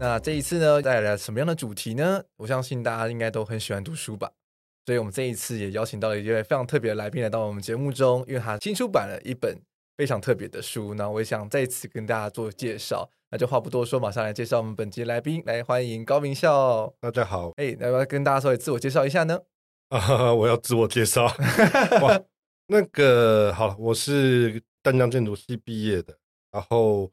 那这一次呢，带来了什么样的主题呢？我相信大家应该都很喜欢读书吧，所以我们这一次也邀请到了一位非常特别的来宾来到我们节目中，因为他新出版了一本非常特别的书。那我也想再次跟大家做介绍，那就话不多说，马上来介绍我们本期来宾，来欢迎高明孝。大家好，哎，要不要跟大家稍微自我介绍一下呢？啊，我要自我介绍，哇，那个好，我是淡江建筑系毕业的，然后。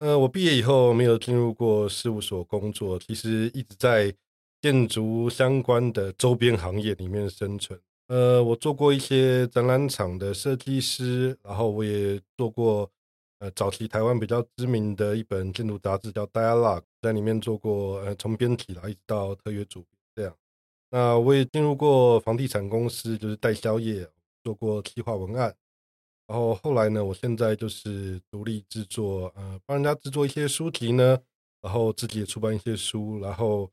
呃，我毕业以后没有进入过事务所工作，其实一直在建筑相关的周边行业里面生存。呃，我做过一些展览场的设计师，然后我也做过呃早期台湾比较知名的一本建筑杂志叫《Dialogue》，在里面做过呃从编辑啦一直到特约主编这样。那我也进入过房地产公司，就是代销业，做过企划文案。然后后来呢，我现在就是独立制作，呃，帮人家制作一些书籍呢，然后自己也出版一些书，然后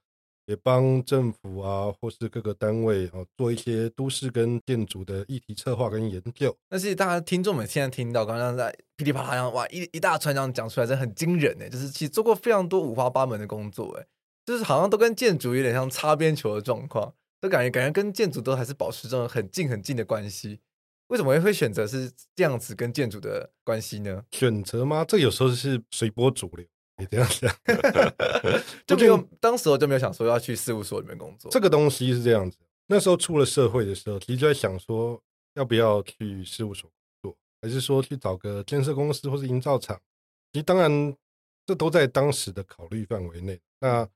也帮政府啊或是各个单位啊做一些都市跟建筑的议题策划跟研究。但是大家听众们现在听到刚刚在噼里啪啦，哇，一一大串这样讲出来，真的很惊人呢。就是其实做过非常多五花八门的工作，哎，就是好像都跟建筑有点像擦边球的状况，都感觉感觉跟建筑都还是保持这种很近很近的关系。为什么会选择是这样子跟建筑的关系呢？选择吗？这有时候是随波逐流，你这样想，就没有当时我就没有想说要去事务所里面工作。这个东西是这样子，那时候出了社会的时候，其实就在想说要不要去事务所工作，还是说去找个建设公司或是营造厂。其实当然这都在当时的考虑范围内。那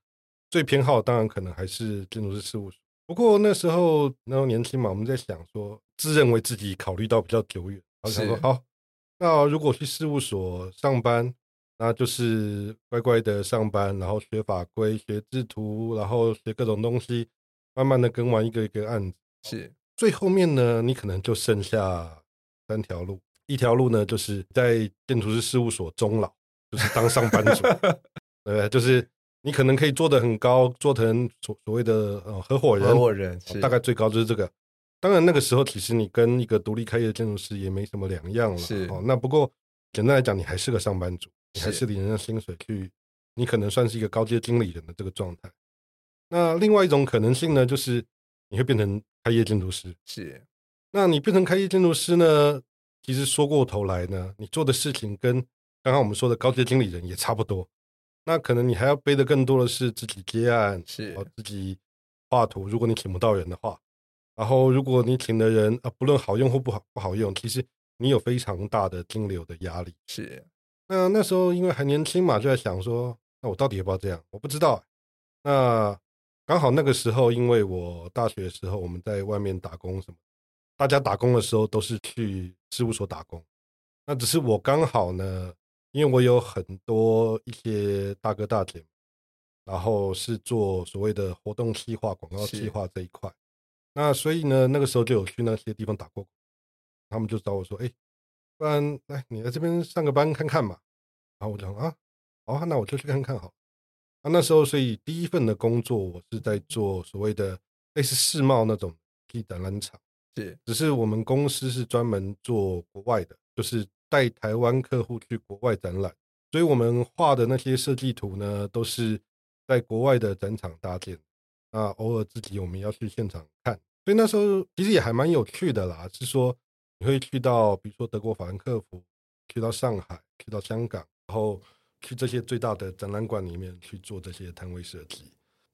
最偏好当然可能还是建筑师事务所。不过那时候那时候年轻嘛，我们在想说。自认为自己考虑到比较久远，然后想说好，那如果去事务所上班，那就是乖乖的上班，然后学法规、学制图，然后学各种东西，慢慢的跟完一个一个案子。是，最后面呢，你可能就剩下三条路，一条路呢就是在建筑师事务所终老，就是当上班族，对，就是你可能可以做得很高，做成所所谓的呃合伙人，合伙人是大概最高就是这个。当然，那个时候其实你跟一个独立开业的建筑师也没什么两样了。是哦，那不过简单来讲，你还是个上班族，你还是领人家薪水去，你可能算是一个高阶经理人的这个状态。那另外一种可能性呢，就是你会变成开业建筑师。是，那你变成开业建筑师呢，其实说过头来呢，你做的事情跟刚刚我们说的高阶经理人也差不多。那可能你还要背的更多的是自己接案，是哦，自己画图。如果你请不到人的话。然后，如果你请的人啊，不论好用或不好不好用，其实你有非常大的金流的压力。是，那那时候因为还年轻嘛，就在想说，那我到底要不要这样？我不知道。那刚好那个时候，因为我大学的时候我们在外面打工什么，大家打工的时候都是去事务所打工。那只是我刚好呢，因为我有很多一些大哥大姐，然后是做所谓的活动计划、广告计划这一块。那所以呢，那个时候就有去那些地方打过，他们就找我说：“哎，不然来你来这边上个班看看嘛。”然后我讲啊，好啊，那我就去看看好。啊，那时候所以第一份的工作，我是在做所谓的类似世贸那种展览场，是，只是我们公司是专门做国外的，就是带台湾客户去国外展览，所以我们画的那些设计图呢，都是在国外的展场搭建。那，偶尔自己我们要去现场看，所以那时候其实也还蛮有趣的啦。是说你会去到，比如说德国法兰克福，去到上海，去到香港，然后去这些最大的展览馆里面去做这些摊位设计。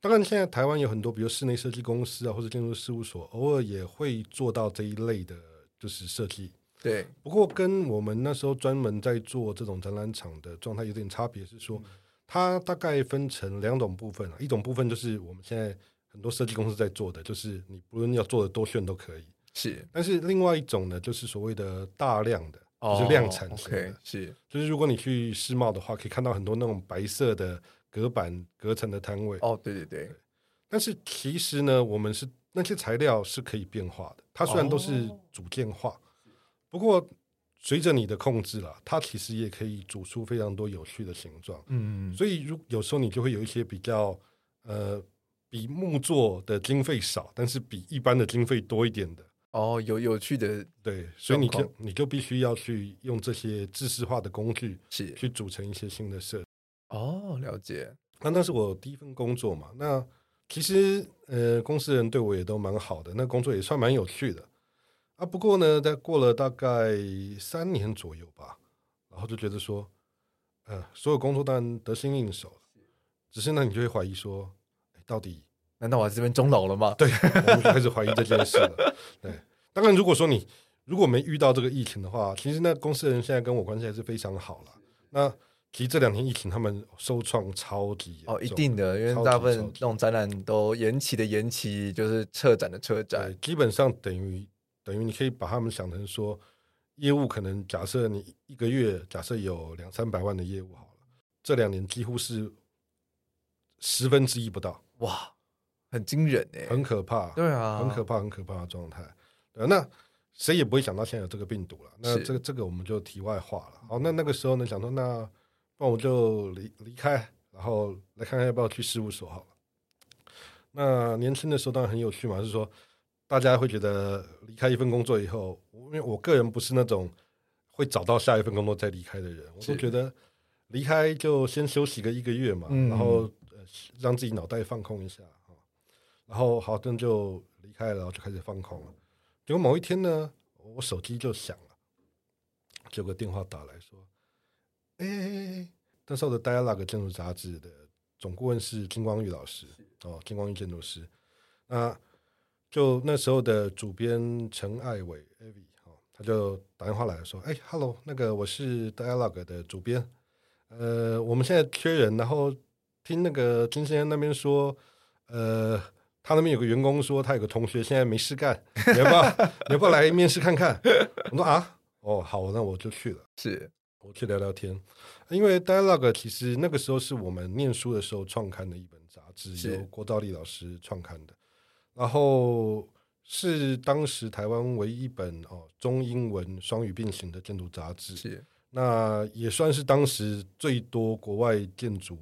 当然，现在台湾有很多，比如室内设计公司啊，或者建筑事务所，偶尔也会做到这一类的，就是设计。对，不过跟我们那时候专门在做这种展览场的状态有点差别，是说、嗯、它大概分成两种部分啊，一种部分就是我们现在很多设计公司在做的，就是你不论要做的多炫都可以，是。但是另外一种呢，就是所谓的大量的，就是量产型的、哦 okay, 是。就是如果你去世贸的话，可以看到很多那种白色的隔板隔层的摊位。哦，对对对。对但是其实呢，我们是那些材料是可以变化的。它虽然都是组件化，哦、不过随着你的控制啦，它其实也可以组出非常多有趣的形状。嗯，所以如有时候你就会有一些比较呃，比木作的经费少，但是比一般的经费多一点的。哦，有有趣的对，所以你就你就必须要去用这些知识化的工具，是去组成一些新的设。哦，了解。那那是我第一份工作嘛？那其实，呃，公司人对我也都蛮好的，那工作也算蛮有趣的啊。不过呢，在过了大概三年左右吧，然后就觉得说，呃，所有工作当然得心应手，只是呢，你就会怀疑说，到底难道我在这边终老了吗？对，我们就开始怀疑这件事了。对，当然，如果说你如果没遇到这个疫情的话，其实那公司的人现在跟我关系还是非常好了。那其实这两天疫情，他们受创超级哦，一定的，因为大部分那种展览都延期的延期，就是撤展的撤展，基本上等于等于你可以把他们想成说，业务可能假设你一个月假设有两三百万的业务好了，这两年几乎是十分之一不到，哇，很惊人哎，很可怕，对啊，很可怕，很可怕的状态。对，那谁也不会想到现在有这个病毒了，那这个这个我们就题外话了。好，那那个时候呢，想说那。那我就离离开，然后来看看要不要去事务所好了。那年轻的时候当然很有趣嘛，就是说大家会觉得离开一份工作以后，因为我个人不是那种会找到下一份工作再离开的人，我都觉得离开就先休息个一个月嘛，然后让自己脑袋放空一下，然后好，那就离开了，然后就开始放空了。结果某一天呢，我手机就响了，就有个电话打来说。哎、欸，那时候的《Dialogue》建筑杂志的总顾问是金光玉老师哦，金光玉建筑师。那就那时候的主编陈爱伟 Avi 哦，他就打电话来说：“哎、欸、，Hello，那个我是《Dialogue》的主编，呃，我们现在缺人，然后听那个金先生那边说，呃，他那边有个员工说他有个同学现在没事干，你要不要你要不要来面试看看？”我说：“啊，哦，好，那我就去了。”是。我去聊聊天，因为 Dialog 其实那个时候是我们念书的时候创刊的一本杂志，由郭兆立老师创刊的，然后是当时台湾唯一一本哦中英文双语并行的建筑杂志，是那也算是当时最多国外建筑哦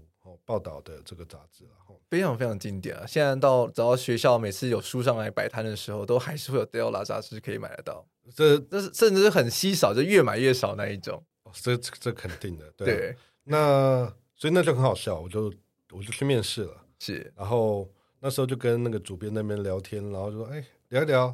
报道的这个杂志了，非常非常经典啊！现在到只要学校每次有书上来摆摊的时候，都还是会有 Dialog 杂志可以买得到，这这是甚至是很稀少，就越买越少那一种。这这这肯定的，对。对，那所以那就很好笑，我就我就去面试了，是。然后那时候就跟那个主编那边聊天，然后就说：“哎，聊一聊。”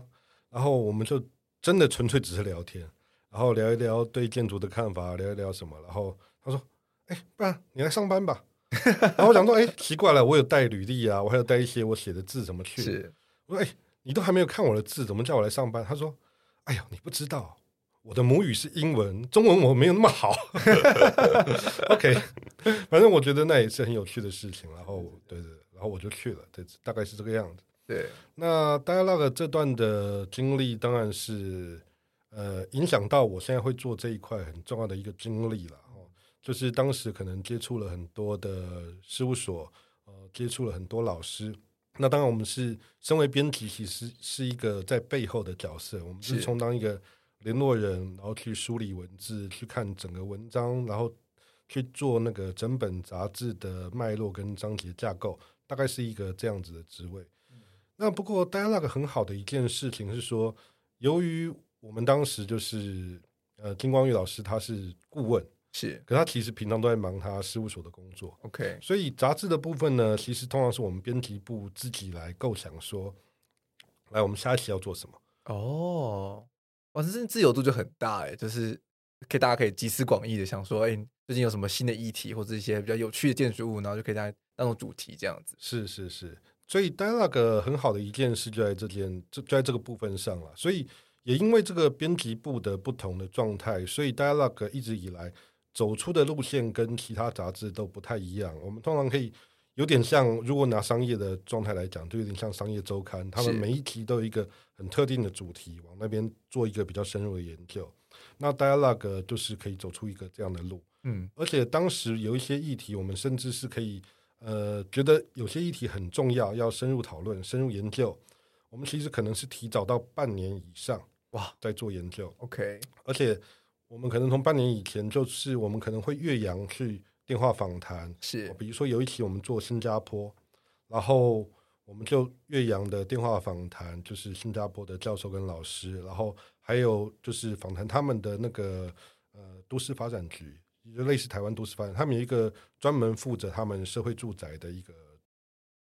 然后我们就真的纯粹只是聊天，然后聊一聊对建筑的看法，聊一聊什么。然后他说：“哎，不然你来上班吧。” 然后我想说：“哎，奇怪了，我有带履历啊，我还有带一些我写的字，怎么去？”是。我说：“哎，你都还没有看我的字，怎么叫我来上班？”他说：“哎呀，你不知道。”我的母语是英文，中文我没有那么好。OK，反正我觉得那也是很有趣的事情。然后，对对，然后我就去了，对，大概是这个样子。对，那 Dialog 这段的经历，当然是呃，影响到我现在会做这一块很重要的一个经历了。哦，就是当时可能接触了很多的事务所，呃，接触了很多老师。那当然，我们是身为编辑，其实是一个在背后的角色，我们是充当一个。联络人，然后去梳理文字，去看整个文章，然后去做那个整本杂志的脉络跟章节架构，大概是一个这样子的职位。嗯、那不过，Dialog 很好的一件事情是说，由于我们当时就是呃金光玉老师他是顾问，是，可他其实平常都在忙他事务所的工作。OK，所以杂志的部分呢，其实通常是我们编辑部自己来构想说，来我们下一期要做什么。哦。哇，这自由度就很大哎，就是可以大家可以集思广益的想说，哎，最近有什么新的议题或者一些比较有趣的建筑物，然后就可以大家当做主题这样子。是是是，所以 Dialog 很好的一件事就在这件就就在这个部分上了。所以也因为这个编辑部的不同的状态，所以 Dialogue 一直以来走出的路线跟其他杂志都不太一样。我们通常可以有点像，如果拿商业的状态来讲，就有点像商业周刊，他们每一期都有一个很特定的主题，往那边做一个比较深入的研究。那 Dialogue 就是可以走出一个这样的路。嗯，而且当时有一些议题，我们甚至是可以。呃，觉得有些议题很重要，要深入讨论、深入研究。我们其实可能是提早到半年以上哇，在做研究。OK，而且我们可能从半年以前，就是我们可能会岳阳去电话访谈。是，比如说有一期我们做新加坡，然后我们就岳阳的电话访谈，就是新加坡的教授跟老师，然后还有就是访谈他们的那个呃都市发展局。就类似台湾都市发展，他们有一个专门负责他们社会住宅的一个，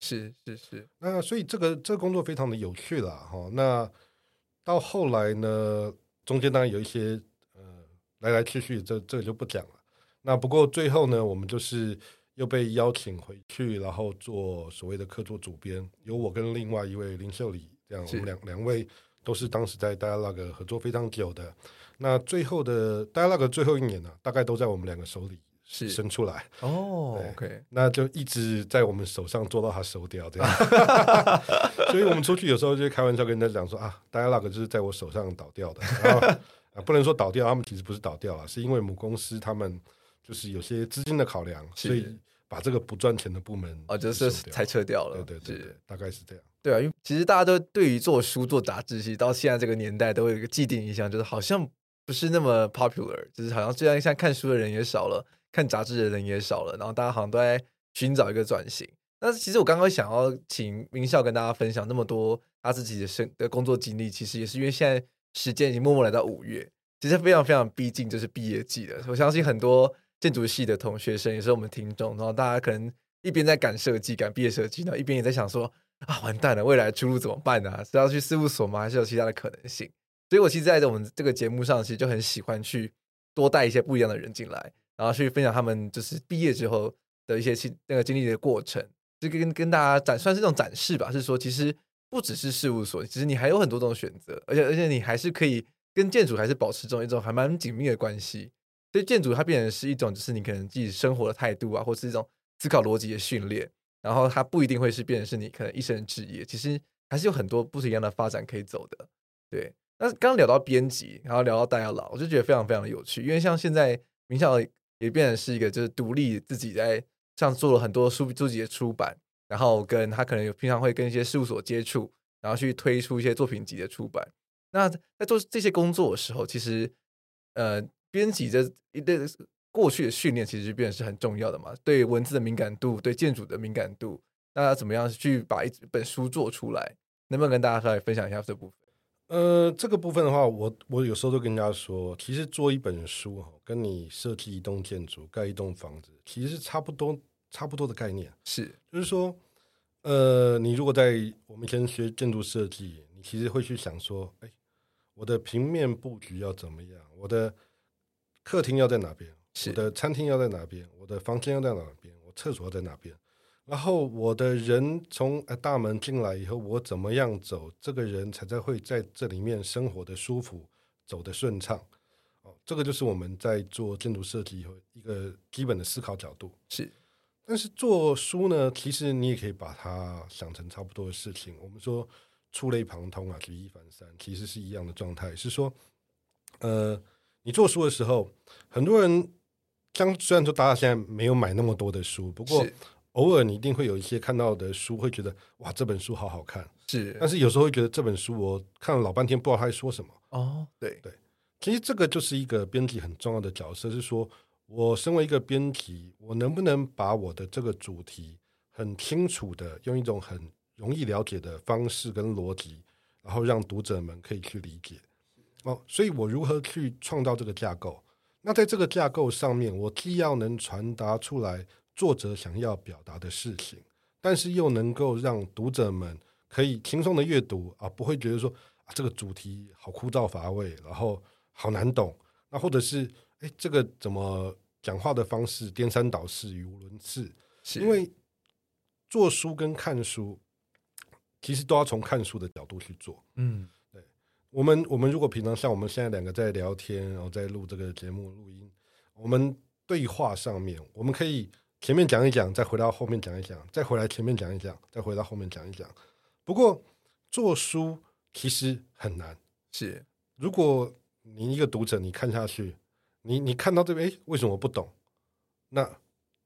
是是是。那所以这个这个工作非常的有趣啦。哈。那到后来呢，中间当然有一些呃来来去去，这这个就不讲了。那不过最后呢，我们就是又被邀请回去，然后做所谓的客座主编，有我跟另外一位林秀礼这样，我们两两位都是当时在 Dialogue 合作非常久的。那最后的 Dialog 最后一年呢、啊，大概都在我们两个手里是生出来哦。OK，那就一直在我们手上做到它收掉这样。所以我们出去有时候就开玩笑跟人家讲说啊，大家那个就是在我手上倒掉的。然后啊，不能说倒掉，他们其实不是倒掉啊，是因为母公司他们就是有些资金的考量，所以把这个不赚钱的部门哦，就是裁撤掉了。对对对，大概是这样。对啊，因为其实大家都对于做书做杂志，其实到现在这个年代都有一个既定印象，就是好像。不是那么 popular，就是好像这样，现在看书的人也少了，看杂志的人也少了，然后大家好像都在寻找一个转型。但是其实我刚刚想要请明孝跟大家分享那么多他自己的生的工作经历，其实也是因为现在时间已经默默来到五月，其实非常非常逼近就是毕业季了。我相信很多建筑系的同学生也是我们听众，然后大家可能一边在赶设计、赶毕业设计，然后一边也在想说啊，完蛋了，未来出路怎么办呢？是要去事务所吗？还是有其他的可能性？所以，我其实在我们这个节目上，其实就很喜欢去多带一些不一样的人进来，然后去分享他们就是毕业之后的一些经那个经历的过程，就跟跟大家展算是这种展示吧。是说，其实不只是事务所，其实你还有很多种选择，而且而且你还是可以跟建筑还是保持这种一种还蛮紧密的关系。所以，建筑它变成是一种，就是你可能自己生活的态度啊，或是一种思考逻辑的训练。然后，它不一定会是变成是你可能一生的职业，其实还是有很多不一样的发展可以走的。对。那刚聊到编辑，然后聊到戴尔老，我就觉得非常非常的有趣，因为像现在名校也变成是一个就是独立自己在像做了很多书书籍的出版，然后跟他可能有平常会跟一些事务所接触，然后去推出一些作品集的出版。那在做这些工作的时候，其实呃，编辑这一对过去的训练其实变得是很重要的嘛，对文字的敏感度，对建筑的敏感度，那要怎么样去把一本书做出来？能不能跟大家稍微分享一下这部分？呃，这个部分的话，我我有时候都跟人家说，其实做一本书哈，跟你设计一栋建筑、盖一栋房子，其实是差不多差不多的概念。是，就是说，呃，你如果在我们以前学建筑设计，你其实会去想说，哎，我的平面布局要怎么样？我的客厅要在哪边？是，我的餐厅要在哪边？我的房间要在哪边？我厕所要在哪边？然后我的人从大门进来以后，我怎么样走，这个人才才会在这里面生活的舒服，走的顺畅。哦，这个就是我们在做建筑设计以后一个基本的思考角度。是，但是做书呢，其实你也可以把它想成差不多的事情。我们说触类旁通啊，举一反三，其实是一样的状态。是说，呃，你做书的时候，很多人像虽然说大家现在没有买那么多的书，不过。偶尔你一定会有一些看到的书，会觉得哇，这本书好好看。是，但是有时候会觉得这本书我看了老半天，不知道他在说什么。哦，对对，其实这个就是一个编辑很重要的角色，是说我身为一个编辑，我能不能把我的这个主题很清楚的用一种很容易了解的方式跟逻辑，然后让读者们可以去理解。哦，所以我如何去创造这个架构？那在这个架构上面，我既要能传达出来。作者想要表达的事情，但是又能够让读者们可以轻松的阅读啊，不会觉得说啊这个主题好枯燥乏味，然后好难懂。那或者是哎，这个怎么讲话的方式颠三倒四、语无伦次？因为做书跟看书，其实都要从看书的角度去做。嗯，对，我们我们如果平常像我们现在两个在聊天，然后在录这个节目录音，我们对话上面，我们可以前面讲一讲，再回到后面讲一讲，再回来前面讲一讲，再回到后面讲一讲。不过做书其实很难，是如果你一个读者你看下去，你你看到这边，哎，为什么不懂？那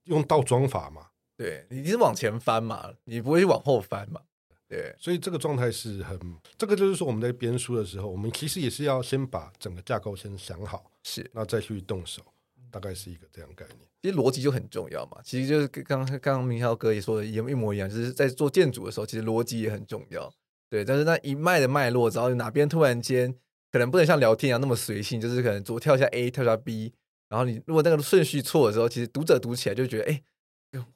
用倒装法嘛，对，你是往前翻嘛，你不会往后翻嘛。对，所以这个状态是很，这个就是说我们在编书的时候，我们其实也是要先把整个架构先想好，是，那再去动手，大概是一个这样概念。其实逻辑就很重要嘛，其实就是刚刚刚明浩哥也说的一一模一样，就是在做建筑的时候，其实逻辑也很重要。对，但是那一脉的脉络，只要哪边突然间可能不能像聊天一样那么随性，就是可能左跳一下 A，跳一下 B，然后你如果那个顺序错的时候，其实读者读起来就觉得哎，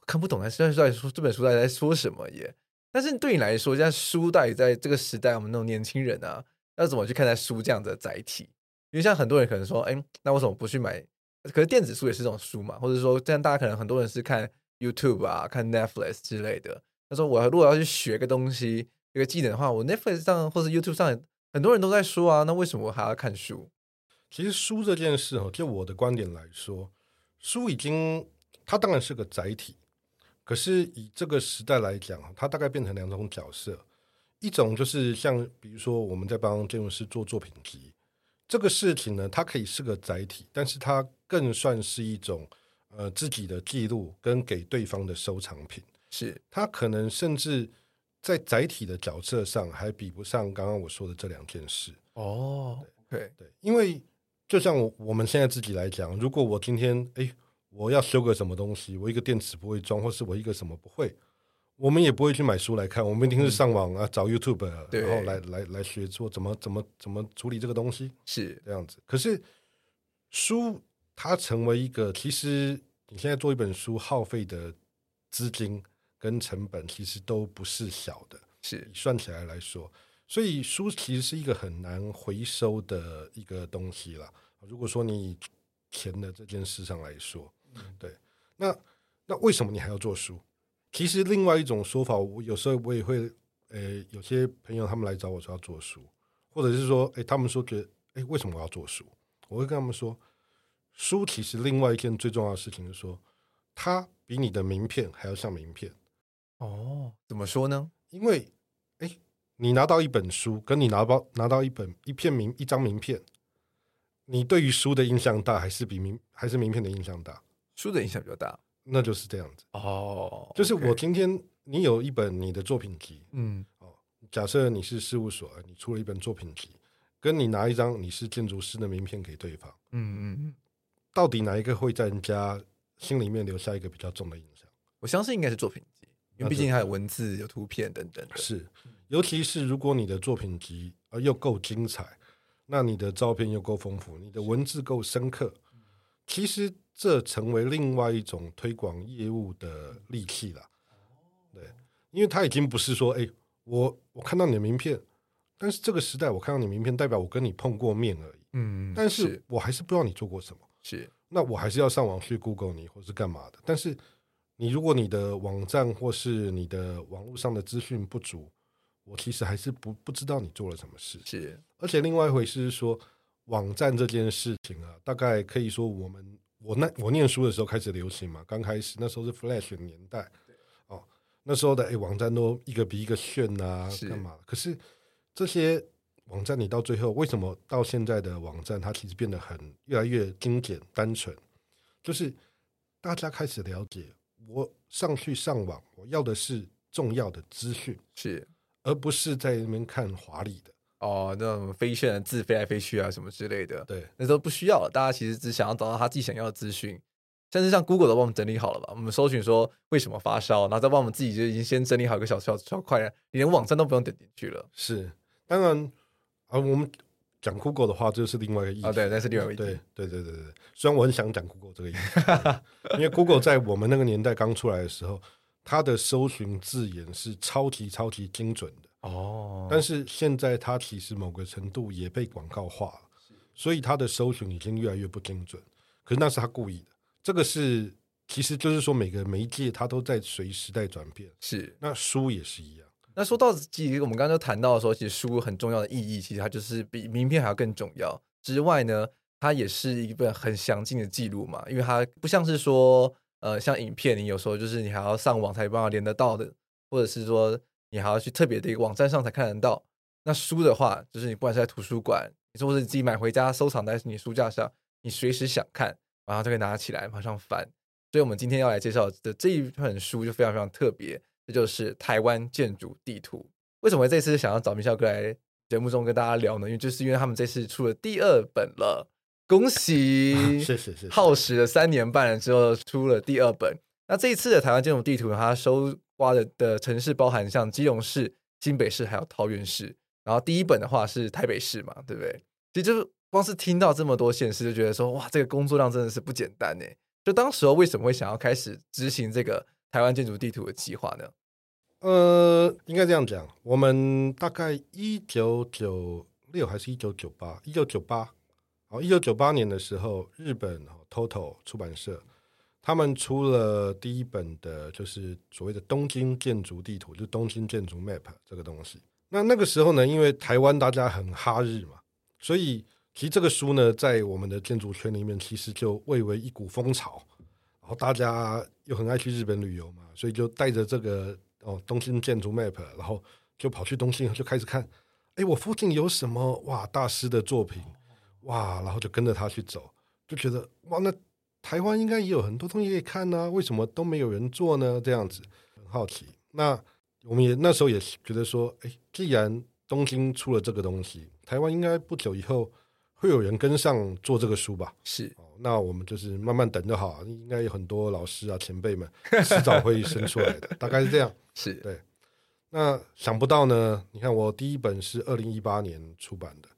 看不懂，还是在说这本书在在说什么耶？但是对你来说，现在书到底在这个时代，我们那种年轻人啊，要怎么去看待书这样的载体？因为像很多人可能说，哎，那为什么不去买？可是电子书也是这种书嘛，或者说，这样大家可能很多人是看 YouTube 啊，看 Netflix 之类的。他说，我如果要去学个东西，一个技能的话，我 Netflix 上或者 YouTube 上很多人都在说啊，那为什么我还要看书？其实书这件事哦，就我的观点来说，书已经它当然是个载体。可是以这个时代来讲，它大概变成两种角色，一种就是像比如说我们在帮建筑师做作品集这个事情呢，它可以是个载体，但是它更算是一种呃自己的记录跟给对方的收藏品。是它可能甚至在载体的角色上还比不上刚刚我说的这两件事。哦，对对，对，因为就像我我们现在自己来讲，如果我今天哎。我要修个什么东西，我一个电池不会装，或是我一个什么不会，我们也不会去买书来看，我们一定是上网啊找 YouTube，然后来来来学做怎么怎么怎么处理这个东西，是这样子。可是书它成为一个，其实你现在做一本书耗费的资金跟成本其实都不是小的，是算起来来说，所以书其实是一个很难回收的一个东西了。如果说你钱的这件事上来说。对，那那为什么你还要做书？其实另外一种说法，我有时候我也会，呃，有些朋友他们来找我说要做书，或者是说，哎，他们说觉得，哎，为什么我要做书？我会跟他们说，书其实另外一件最重要的事情是说，它比你的名片还要像名片。哦，怎么说呢？因为，哎，你拿到一本书，跟你拿包拿到一本一片名一张名片，你对于书的印象大，还是比名还是名片的印象大？书的影响比较大，那就是这样子哦。Oh, 就是我今天你有一本你的作品集，嗯，哦，假设你是事务所，你出了一本作品集，跟你拿一张你是建筑师的名片给对方，嗯嗯嗯，到底哪一个会在人家心里面留下一个比较重的印象？我相信应该是作品集，因为毕竟还有文字、有图片等等。是，尤其是如果你的作品集呃又够精彩，那你的照片又够丰富，你的文字够深刻，其实。这成为另外一种推广业务的利器了，对，因为他已经不是说，哎，我我看到你的名片，但是这个时代我看到你名片，代表我跟你碰过面而已，嗯，但是我还是不知道你做过什么，是，那我还是要上网去 Google 你，或是干嘛的。但是你如果你的网站或是你的网络上的资讯不足，我其实还是不不知道你做了什么事，是。而且另外一回事是说，网站这件事情啊，大概可以说我们。我那我念书的时候开始流行嘛，刚开始那时候是 Flash 的年代，哦，那时候的哎网站都一个比一个炫啊，干嘛？可是这些网站你到最后为什么到现在的网站它其实变得很越来越精简单纯？就是大家开始了解，我上去上网，我要的是重要的资讯，是而不是在那边看华丽的。哦，那种飞炫的字飞来飞去啊，什么之类的，对，那时候不需要了。大家其实只想要找到他自己想要的资讯，甚至像 Google 都帮我们整理好了吧？我们搜寻说为什么发烧，然后再帮我们自己就已经先整理好一个小小小块，你连网站都不用点进去了。是，当然啊，我们讲 Google 的话，这是另外一个意思。啊，对，那是另外一个意思。对，对，对，对，对。虽然我很想讲 Google 这个意思，因为 Google 在我们那个年代刚出来的时候，它的搜寻字眼是超级超级精准的。哦，但是现在它其实某个程度也被广告化了，所以它的搜寻已经越来越不精准。可是那是他故意的，这个是其实就是说每个媒介它都在随时代转变。是，那书也是一样，那说到其实我们刚刚就谈到说，其实书很重要的意义，其实它就是比名片还要更重要。之外呢，它也是一本很详尽的记录嘛，因为它不像是说，呃，像影片，你有时候就是你还要上网才有办法连得到的，或者是说你还要去特别的一个网站上才看得到。那书的话，就是你不管是在图书馆，你说或者你自己买回家收藏在你书架上，你随时想看，然后就可以拿起来马上翻。所以，我们今天要来介绍的这一本书就非常非常特别，这就是《台湾建筑地图》。为什么这次想要找明孝哥来节目中跟大家聊呢？因为就是因为他们这次出了第二本了，恭喜！谢谢谢谢。耗时了三年半了之后出了第二本。那这一次的《台湾建筑地图》，它收刮的的城市包含像基隆市、新北市还有桃园市。然后第一本的话是台北市嘛，对不对？其实就是光是听到这么多县市，就觉得说哇，这个工作量真的是不简单呢。就当时候为什么会想要开始执行这个台湾建筑地图的计划呢？呃，应该这样讲，我们大概一九九六还是一九九八？一九九八，哦，一九九八年的时候，日本 TOTO 出版社他们出了第一本的，就是所谓的东京建筑地图，就东京建筑 Map 这个东西。那那个时候呢，因为台湾大家很哈日嘛，所以。其实这个书呢，在我们的建筑圈里面，其实就蔚为一股风潮。然后大家又很爱去日本旅游嘛，所以就带着这个哦东京建筑 map，然后就跑去东京，就开始看，哎，我附近有什么哇大师的作品哇，然后就跟着他去走，就觉得哇，那台湾应该也有很多东西可以看呢，为什么都没有人做呢？这样子很好奇。那我们也那时候也觉得说，哎，既然东京出了这个东西，台湾应该不久以后。会有人跟上做这个书吧？是，那我们就是慢慢等就好，应该有很多老师啊、前辈们迟早会生出来的，大概是这样。是对。那想不到呢？你看我第一本是二零一八年出版的，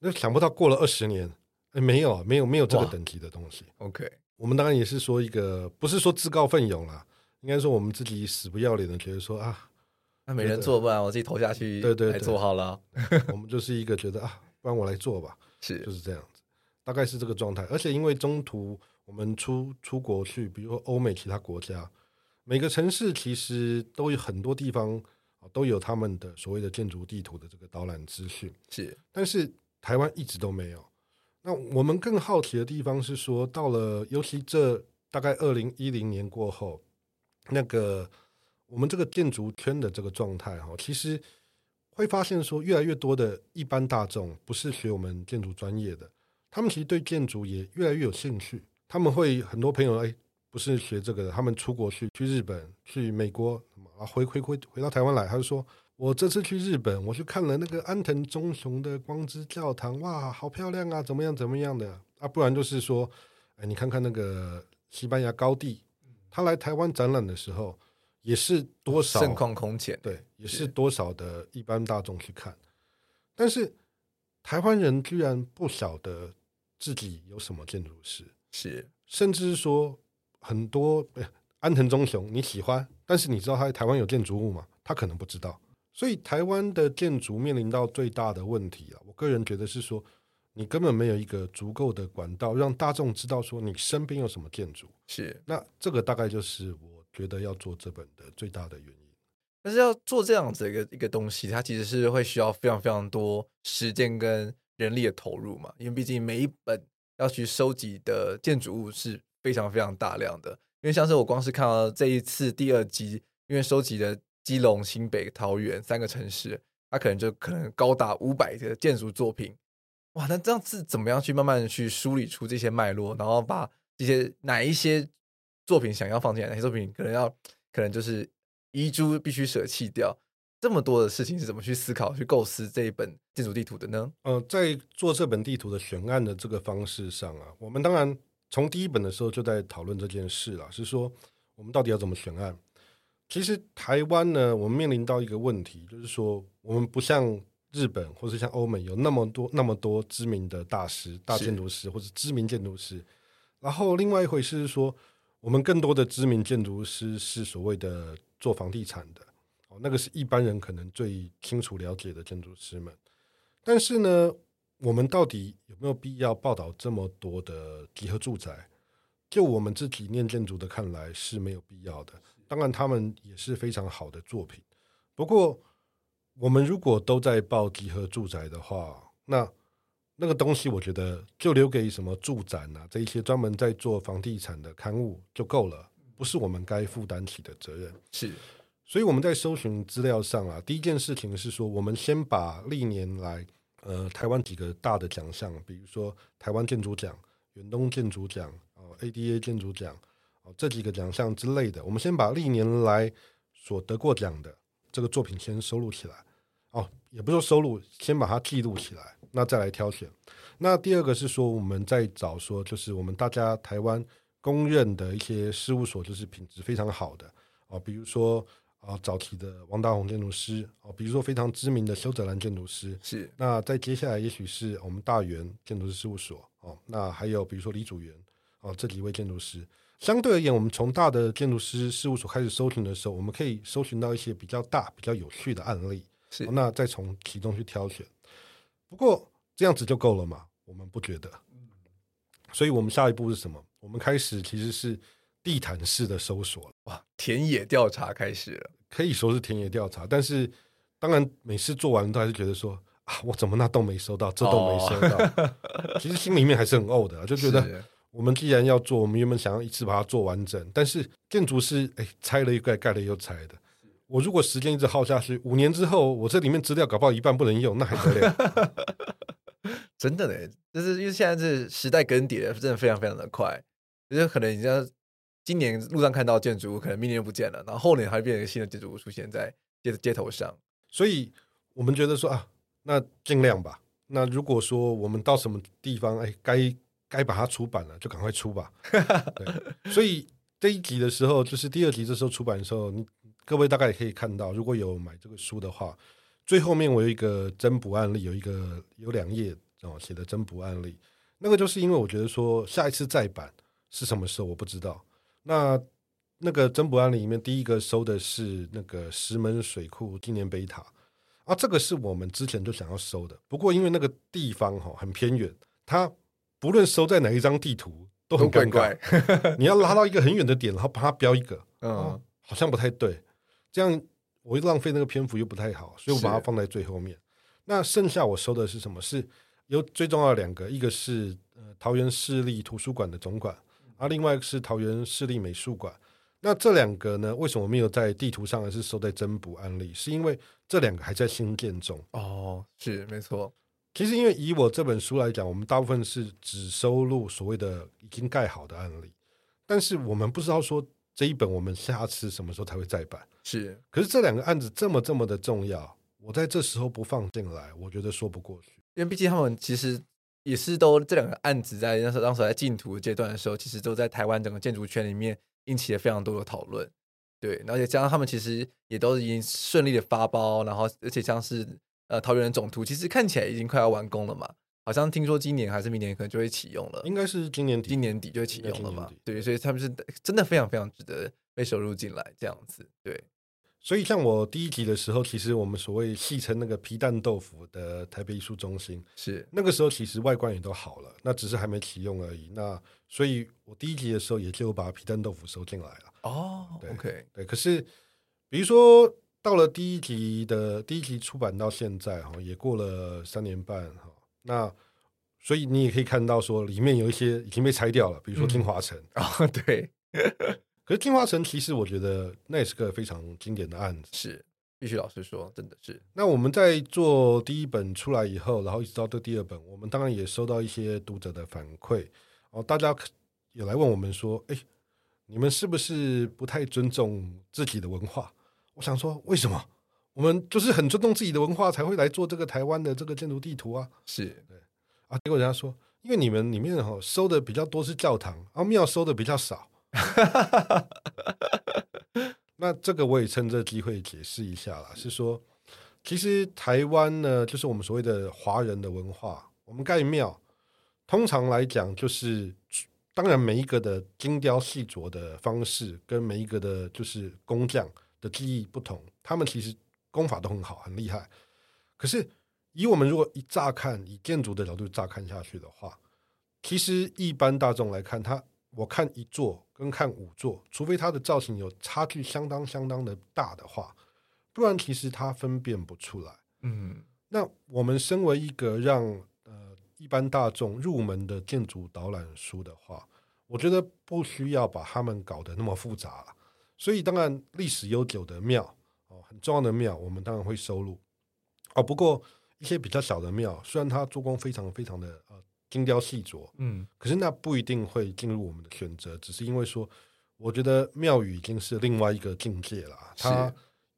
那想不到过了二十年，哎，没有，没有，没有这个等级的东西。OK，我们当然也是说一个，不是说自告奋勇啦，应该说我们自己死不要脸的觉得说啊，那没人做，不然我自己投下去，对对，来做好了。我们就是一个觉得啊，不然我来做吧。是，就是这样子，大概是这个状态。而且因为中途我们出出国去，比如说欧美其他国家，每个城市其实都有很多地方都有他们的所谓的建筑地图的这个导览资讯。是，但是台湾一直都没有。那我们更好奇的地方是说，到了尤其这大概二零一零年过后，那个我们这个建筑圈的这个状态哈，其实。会发现说，越来越多的一般大众不是学我们建筑专业的，他们其实对建筑也越来越有兴趣。他们会很多朋友哎，不是学这个的，他们出国去，去日本、去美国啊，回回回回到台湾来，他就说：“我这次去日本，我去看了那个安藤忠雄的光之教堂，哇，好漂亮啊，怎么样怎么样的啊？不然就是说，哎，你看看那个西班牙高地，他来台湾展览的时候。”也是多少盛况空前，对，也是多少的一般大众去看，但是台湾人居然不晓得自己有什么建筑师，是，甚至是说很多安藤忠雄你喜欢，但是你知道他在台湾有建筑物吗？他可能不知道，所以台湾的建筑面临到最大的问题啊，我个人觉得是说，你根本没有一个足够的管道让大众知道说你身边有什么建筑，是，那这个大概就是我。觉得要做这本的最大的原因，但是要做这样子一个一个东西，它其实是会需要非常非常多时间跟人力的投入嘛。因为毕竟每一本要去收集的建筑物是非常非常大量的。因为像是我光是看到这一次第二集，因为收集的基隆、新北、桃园三个城市，它可能就可能高达五百个建筑作品。哇，那这样子怎么样去慢慢的去梳理出这些脉络，然后把这些哪一些？作品想要放进来，哪些作品可能要，可能就是遗珠必须舍弃掉。这么多的事情是怎么去思考、去构思这一本建筑地图的呢？呃，在做这本地图的悬案的这个方式上啊，我们当然从第一本的时候就在讨论这件事了，是说我们到底要怎么选案。其实台湾呢，我们面临到一个问题，就是说我们不像日本或是像欧美有那么多那么多知名的大师、大建筑师或者知名建筑师。然后另外一回事是说。我们更多的知名建筑师是所谓的做房地产的，哦，那个是一般人可能最清楚了解的建筑师们。但是呢，我们到底有没有必要报道这么多的集合住宅？就我们自己念建筑的看来是没有必要的。当然，他们也是非常好的作品。不过，我们如果都在报集合住宅的话，那那个东西，我觉得就留给什么住展啊这一些专门在做房地产的刊物就够了，不是我们该负担起的责任。是，所以我们在搜寻资料上啊，第一件事情是说，我们先把历年来呃台湾几个大的奖项，比如说台湾建筑奖、远东建筑奖、哦 ADA 建筑奖哦这几个奖项之类的，我们先把历年来所得过奖的。这个作品先收录起来，哦，也不说收录，先把它记录起来，那再来挑选。那第二个是说，我们在找说，就是我们大家台湾公认的一些事务所，就是品质非常好的哦，比如说啊，早期的王大宏建筑师哦，比如说非常知名的修泽兰建筑师，是。那在接下来，也许是我们大元建筑师事务所哦，那还有比如说李祖原哦，这几位建筑师。相对而言，我们从大的建筑师事务所开始搜寻的时候，我们可以搜寻到一些比较大、比较有趣的案例。是，那再从其中去挑选。不过这样子就够了嘛？我们不觉得。所以我们下一步是什么？我们开始其实是地毯式的搜索。哇，田野调查开始了，可以说是田野调查。但是当然每次做完都还是觉得说啊，我怎么那都没收到，这都没收到？哦、其实心里面还是很怄的，就觉得。我们既然要做，我们原本想要一次把它做完整，但是建筑师哎，拆了又盖，盖了又拆的。我如果时间一直耗下去，五年之后，我这里面资料搞不好一半不能用，那还得了？真的嘞，就是因为现在这时代更迭真的非常非常的快，就是可能你像今年路上看到建筑物，可能明年就不见了，然后后年还变成新的建筑物出现在街街头上。所以我们觉得说啊，那尽量吧。那如果说我们到什么地方，哎，该。该把它出版了，就赶快出吧。对，所以这一集的时候，就是第二集这时候出版的时候，你各位大概也可以看到，如果有买这个书的话，最后面我有一个增补案例，有一个有两页哦写的增补案例。那个就是因为我觉得说下一次再版是什么时候我不知道。那那个增补案里面第一个收的是那个石门水库纪念碑塔啊，这个是我们之前就想要收的，不过因为那个地方哈很偏远，它。不论收在哪一张地图都很尴尬，你要拉到一个很远的点，然后把它标一个，嗯，好像不太对。这样我又浪费那个篇幅又不太好，所以我把它放在最后面。那剩下我收的是什么？是有最重要的两个，一个是呃桃园市立图书馆的总馆，啊，另外一个是桃园市立美术馆。那这两个呢，为什么没有在地图上，而是收在增补案例？是因为这两个还在新建中。哦，是没错。其实，因为以我这本书来讲，我们大部分是只收录所谓的已经盖好的案例，但是我们不知道说这一本我们下次什么时候才会再版。是，可是这两个案子这么这么的重要，我在这时候不放进来，我觉得说不过去。因为毕竟他们其实也是都这两个案子在那时候当时在竞图阶段的时候，其实都在台湾整个建筑圈里面引起了非常多的讨论。对，而且加上他们其实也都已经顺利的发包，然后而且像是。呃，桃园的总图其实看起来已经快要完工了嘛，好像听说今年还是明年可能就会启用了，应该是今年底，今年底就会启用了嘛。对，所以他们是真的非常非常值得被收入进来这样子。对，所以像我第一集的时候，其实我们所谓戏称那个皮蛋豆腐的台北艺术中心，是那个时候其实外观也都好了，那只是还没启用而已。那所以我第一集的时候也就把皮蛋豆腐收进来了。哦对，OK，对。可是比如说。到了第一集的第一集出版到现在哈，也过了三年半哈。那所以你也可以看到说，里面有一些已经被拆掉了，比如说金华城啊、对。可是进化城其实我觉得那也是个非常经典的案子，是必须老实说，真的是。那我们在做第一本出来以后，然后一直到这第二本，我们当然也收到一些读者的反馈哦，大家也来问我们说，哎，你们是不是不太尊重自己的文化？我想说，为什么我们就是很尊重自己的文化，才会来做这个台湾的这个建筑地图啊？是对啊，结果人家说，因为你们里面哈收的比较多是教堂，啊庙收的比较少。那这个我也趁这机会解释一下啦，是说，其实台湾呢，就是我们所谓的华人的文化，我们盖庙，通常来讲就是，当然每一个的精雕细琢的方式，跟每一个的就是工匠。的技艺不同，他们其实功法都很好，很厉害。可是以我们如果一乍看，以建筑的角度乍看下去的话，其实一般大众来看，他我看一座跟看五座，除非它的造型有差距相当相当的大的话，不然其实它分辨不出来。嗯，那我们身为一个让呃一般大众入门的建筑导览书的话，我觉得不需要把他们搞得那么复杂了。所以当然历史悠久的庙哦，很重要的庙，我们当然会收录哦。不过一些比较小的庙，虽然它做工非常非常的呃精雕细琢，嗯，可是那不一定会进入我们的选择，只是因为说，我觉得庙宇已经是另外一个境界了。它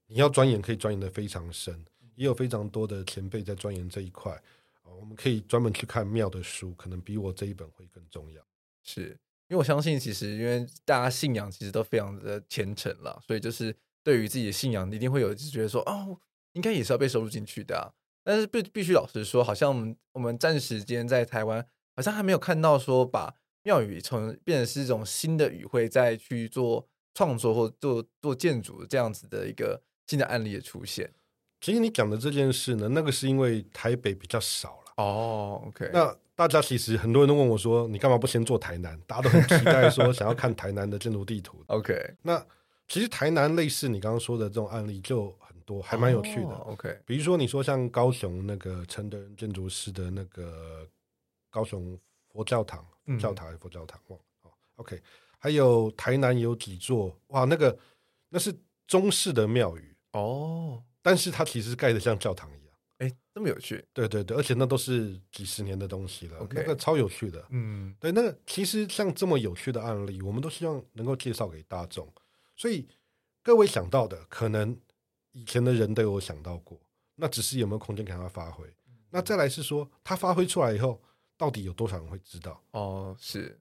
你要钻研，可以钻研的非常深。也有非常多的前辈在钻研这一块，我们可以专门去看庙的书，可能比我这一本会更重要。是因为我相信，其实因为大家信仰其实都非常的虔诚了，所以就是对于自己的信仰，一定会有就觉得说，哦，应该也是要被收录进去的啊。但是必必须老实说，好像我们我们暂时间在台湾，好像还没有看到说把庙宇从变成是一种新的语汇，再去做创作或做做建筑这样子的一个新的案例的出现。其实你讲的这件事呢，那个是因为台北比较少了哦。Oh, OK，那大家其实很多人都问我说：“你干嘛不先做台南？”大家都很期待说想要看台南的建筑地图。OK，那其实台南类似你刚刚说的这种案例就很多，还蛮有趣的。Oh, OK，比如说你说像高雄那个陈德仁建筑师的那个高雄佛教堂，教堂还是佛教堂？忘了。哦，OK，还有台南有几座哇，那个那是中式的庙宇哦。Oh. 但是它其实盖的像教堂一样，哎，这么有趣。对对对，而且那都是几十年的东西了，Okay. 那个超有趣的。嗯，对，那个其实像这么有趣的案例，我们都希望能够介绍给大众。所以各位想到的，可能以前的人都有想到过，那只是有没有空间给他发挥。嗯、那再来是说，他发挥出来以后，到底有多少人会知道？哦，是。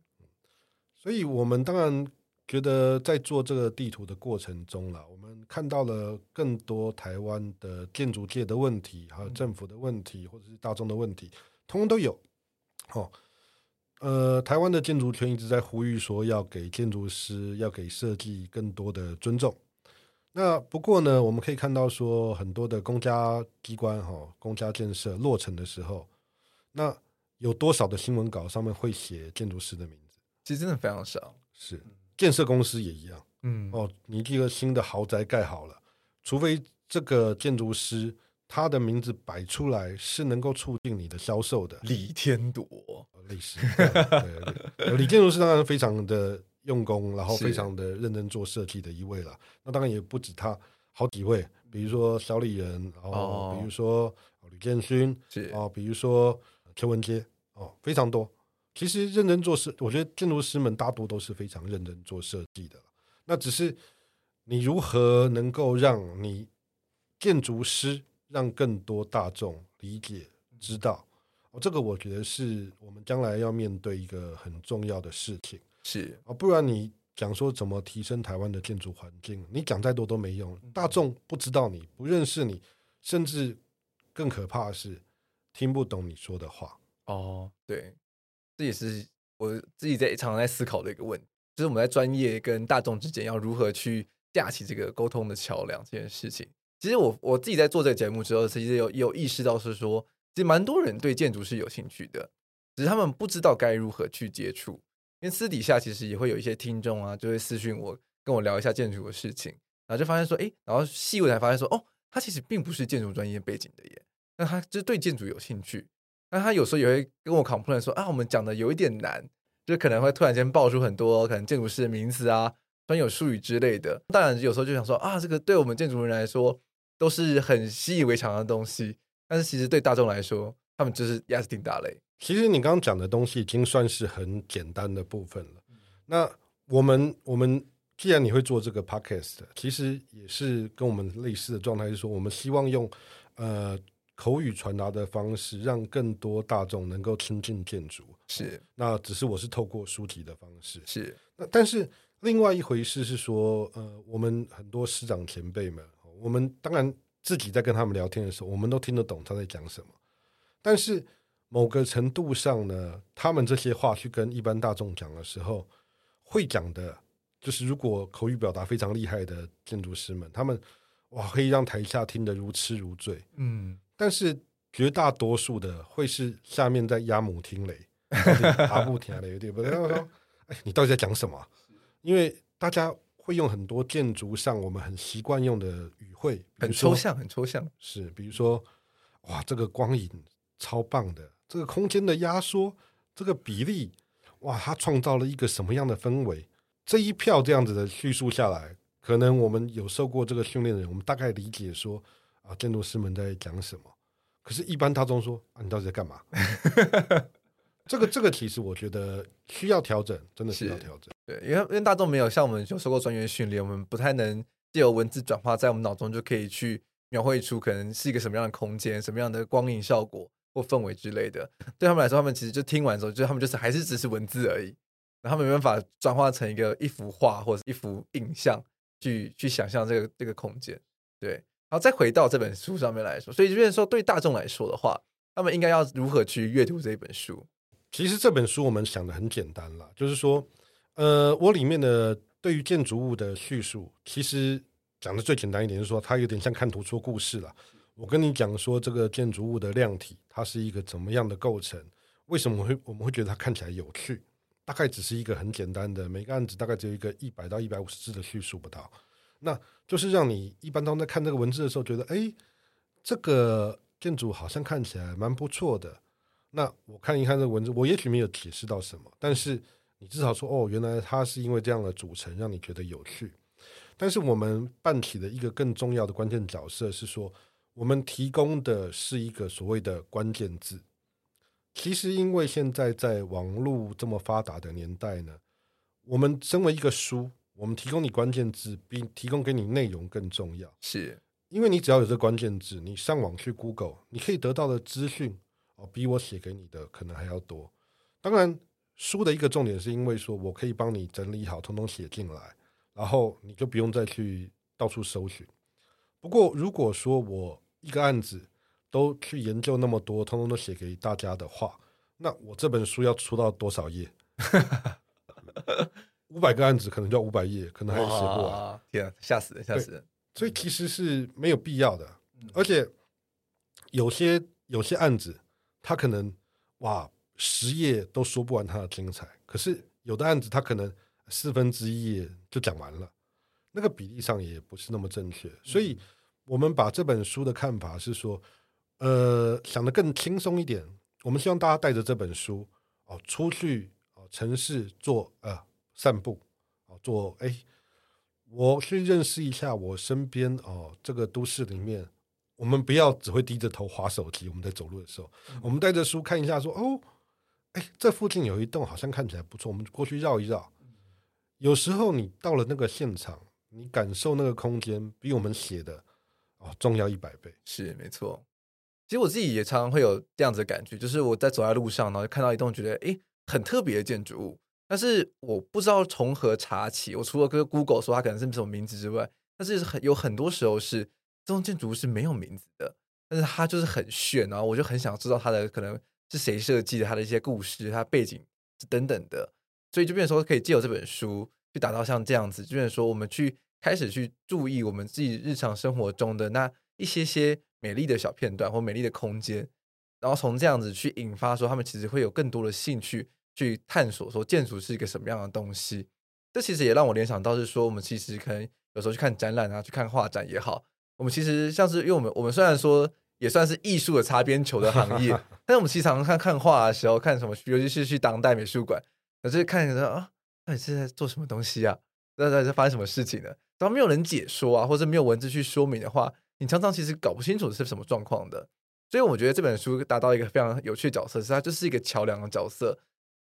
所以我们当然。觉得在做这个地图的过程中了，我们看到了更多台湾的建筑界的问题，还有政府的问题，或者是大众的问题，通通都有。哦，呃，台湾的建筑圈一直在呼吁说，要给建筑师，要给设计更多的尊重。那不过呢，我们可以看到说，很多的公家机关，哈，公家建设落成的时候，那有多少的新闻稿上面会写建筑师的名字？其实真的非常少，是。建设公司也一样，嗯，哦，你这个新的豪宅盖好了，除非这个建筑师他的名字摆出来是能够促进你的销售的，李天铎，类似，对对对，李建筑师当然非常的用功，然后非常的认真做设计的一位了。那当然也不止他，好几位，比如说小李人，哦，比如说吕建勋，是哦，比如说邱文杰，哦，非常多。其实认真做设，我觉得建筑师们大多都是非常认真做设计的。那只是你如何能够让你建筑师让更多大众理解、知道，哦，这个我觉得是我们将来要面对一个很重要的事情。是啊，不然你讲说怎么提升台湾的建筑环境，你讲再多都没用。大众不知道你，不认识你，甚至更可怕的是听不懂你说的话。哦，对。这也是我自己在常常在思考的一个问题，就是我们在专业跟大众之间要如何去架起这个沟通的桥梁这件事情。其实我我自己在做这个节目之后，其实有有意识到是说，其实蛮多人对建筑是有兴趣的，只是他们不知道该如何去接触。因为私底下其实也会有一些听众啊，就会私讯我，跟我聊一下建筑的事情，然后就发现说，哎，然后细问才发现说，哦，他其实并不是建筑专业背景的耶，那他就对建筑有兴趣。那他有时候也会跟我 complain 说啊，我们讲的有一点难，就可能会突然间爆出很多可能建筑师的名字啊、专有术语之类的。当然有时候就想说啊，这个对我们建筑人来说都是很习以为常的东西，但是其实对大众来说，他们就是鸭子听大雷。其实你刚刚讲的东西已经算是很简单的部分了。那我们我们既然你会做这个 podcast，其实也是跟我们类似的状态，是说我们希望用呃。口语传达的方式，让更多大众能够亲近建筑。是，那只是我是透过书籍的方式。是，那但是另外一回事是说，呃，我们很多师长前辈们，我们当然自己在跟他们聊天的时候，我们都听得懂他在讲什么。但是某个程度上呢，他们这些话去跟一般大众讲的时候，会讲的，就是如果口语表达非常厉害的建筑师们，他们哇，可以让台下听得如痴如醉。嗯。但是绝大多数的会是下面在压母听雷，阿布听雷，对不对？他说：“哎，你到底在讲什么？”因为大家会用很多建筑上我们很习惯用的语汇，很抽象，很抽象。是，比如说，哇，这个光影超棒的，这个空间的压缩，这个比例，哇，它创造了一个什么样的氛围？这一票这样子的叙述下来，可能我们有受过这个训练的人，我们大概理解说啊，建筑师们在讲什么。可是，一般大众说啊，你到底在干嘛？这个这个其实我觉得需要调整，真的需要调整。对，因为因为大众没有像我们有受过专业训练，我们不太能借由文字转化，在我们脑中就可以去描绘出可能是一个什么样的空间、什么样的光影效果或氛围之类的。对他们来说，他们其实就听完之后，就他们就是还是只是文字而已，然后他们没办法转化成一个一幅画或者一幅影像去去想象这个这个空间。对，然后再回到这本书上面来说，所以就是说，对大众来说的话，他们应该要如何去阅读这一本书？其实这本书我们想的很简单了，就是说，呃，我里面的对于建筑物的叙述，其实讲的最简单一点，就是说它有点像看图说故事了。我跟你讲说，这个建筑物的量体，它是一个怎么样的构成？为什么会我们会觉得它看起来有趣？大概只是一个很简单的，每个案子大概只有一个一百到一百五十字的叙述不到，那就是让你一般都在看这个文字的时候，觉得哎，这个建筑好像看起来蛮不错的。那我看一看这个文字，我也许没有解释到什么，但是你至少说哦，原来它是因为这样的组成让你觉得有趣。但是我们扮起的一个更重要的关键角色是说，我们提供的是一个所谓的关键字。其实因为现在在网络这么发达的年代呢，我们身为一个书，我们提供你关键字比提供给你内容更重要。是因为你只要有这个关键字，你上网去 Google，你可以得到的资讯哦。比我写给你的可能还要多。当然，书的一个重点是因为说我可以帮你整理好，统统写进来，然后你就不用再去到处搜寻。不过，如果说我一个案子都去研究那么多，通通都写给大家的话，那我这本书要出到多少页？五百个案子可能就要五百页，可能还写不完。天啊，吓死人，吓死人！所以其实是没有必要的，而且有些有些案子。他可能哇，十页都说不完它的精彩，可是有的案子他可能四分之一页就讲完了，那个比例上也不是那么正确。所以，我们把这本书的看法是说，呃，想得更轻松一点。我们希望大家带着这本书哦，出去哦，城市做呃散步哦，做哎，我去认识一下我身边哦这个都市里面。我们不要只会低着头划手机。我们在走路的时候，我们带着书看一下，说：“哦，哎，这附近有一栋，好像看起来不错。”我们过去绕一绕。有时候你到了那个现场，你感受那个空间，比我们写的哦重要一百倍。是没错。其实我自己也常常会有这样子的感觉，就是我在走在路上，然后就看到一栋觉得哎很特别的建筑物，但是我不知道从何查起。我除了跟 Google 说它可能是什么名字之外，但是很有很多时候是。这栋建筑物是没有名字的，但是它就是很炫，然后我就很想知道它的可能是谁设计的，它的一些故事、它背景等等的，所以就变成说可以借由这本书去达到像这样子，就变成说我们去开始去注意我们自己日常生活中的那一些些美丽的小片段或美丽的空间，然后从这样子去引发说他们其实会有更多的兴趣去探索说建筑是一个什么样的东西。这其实也让我联想到是说，我们其实可能有时候去看展览啊，去看画展也好。我们其实像是，因为我们我们虽然说也算是艺术的擦边球的行业，但是我们其实常常看看画的时候，看什么，尤其是去当代美术馆，可是看着啊，到底是在做什么东西啊？在在在发生什么事情呢？只要没有人解说啊，或者没有文字去说明的话，你常常其实搞不清楚是什么状况的。所以我觉得这本书达到一个非常有趣的角色，是它就是一个桥梁的角色，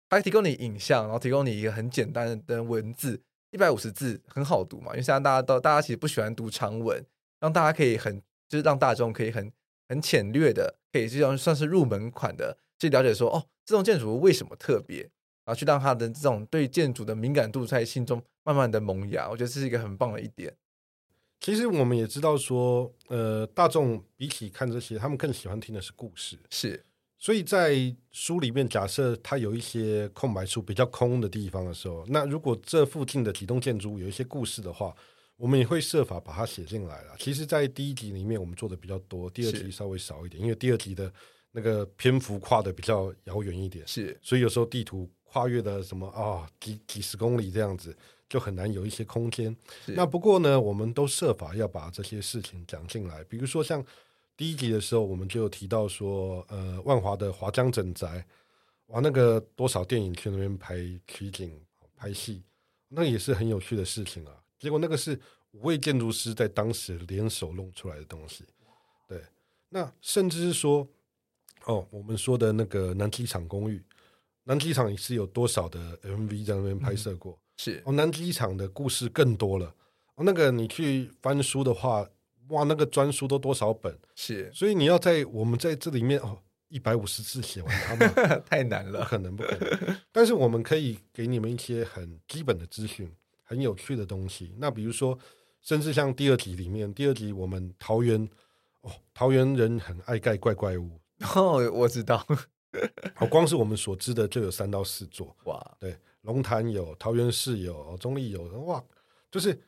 它提供你影像，然后提供你一个很简单的文字，一百五十字很好读嘛，因为现在大家都大家其实不喜欢读长文。让大家可以很，就是让大众可以很很浅略的，可以这样算是入门款的去了解说，哦，这种建筑为什么特别，然后去让他的这种对建筑的敏感度在心中慢慢的萌芽。我觉得这是一个很棒的一点。其实我们也知道说，呃，大众比起看这些，他们更喜欢听的是故事。是，所以在书里面，假设它有一些空白处比较空的地方的时候，那如果这附近的几栋建筑物有一些故事的话。我们也会设法把它写进来了。其实，在第一集里面，我们做的比较多，第二集稍微少一点，因为第二集的那个篇幅跨的比较遥远一点，是，所以有时候地图跨越的什么啊、哦、几几十公里这样子，就很难有一些空间。那不过呢，我们都设法要把这些事情讲进来，比如说像第一集的时候，我们就有提到说，呃，万华的华江整宅，哇，那个多少电影去那边拍取景、拍戏，那也是很有趣的事情啊。结果那个是五位建筑师在当时联手弄出来的东西，对。那甚至是说，哦，我们说的那个南机场公寓，南机场是有多少的 MV 在那边拍摄过？嗯、是哦，南机场的故事更多了。哦，那个你去翻书的话，哇，那个专书都多少本？是，所以你要在我们在这里面哦，一百五十字写完它吗？太难了，不可能，不可能。但是我们可以给你们一些很基本的资讯，很有趣的东西。那比如说，甚至像第二集里面，第二集我们桃园。哦，桃园人很爱盖怪怪物哦，我知道。哦，光是我们所知的就有三到四座哇。对，龙潭有，桃园市有，中立有，哇，就是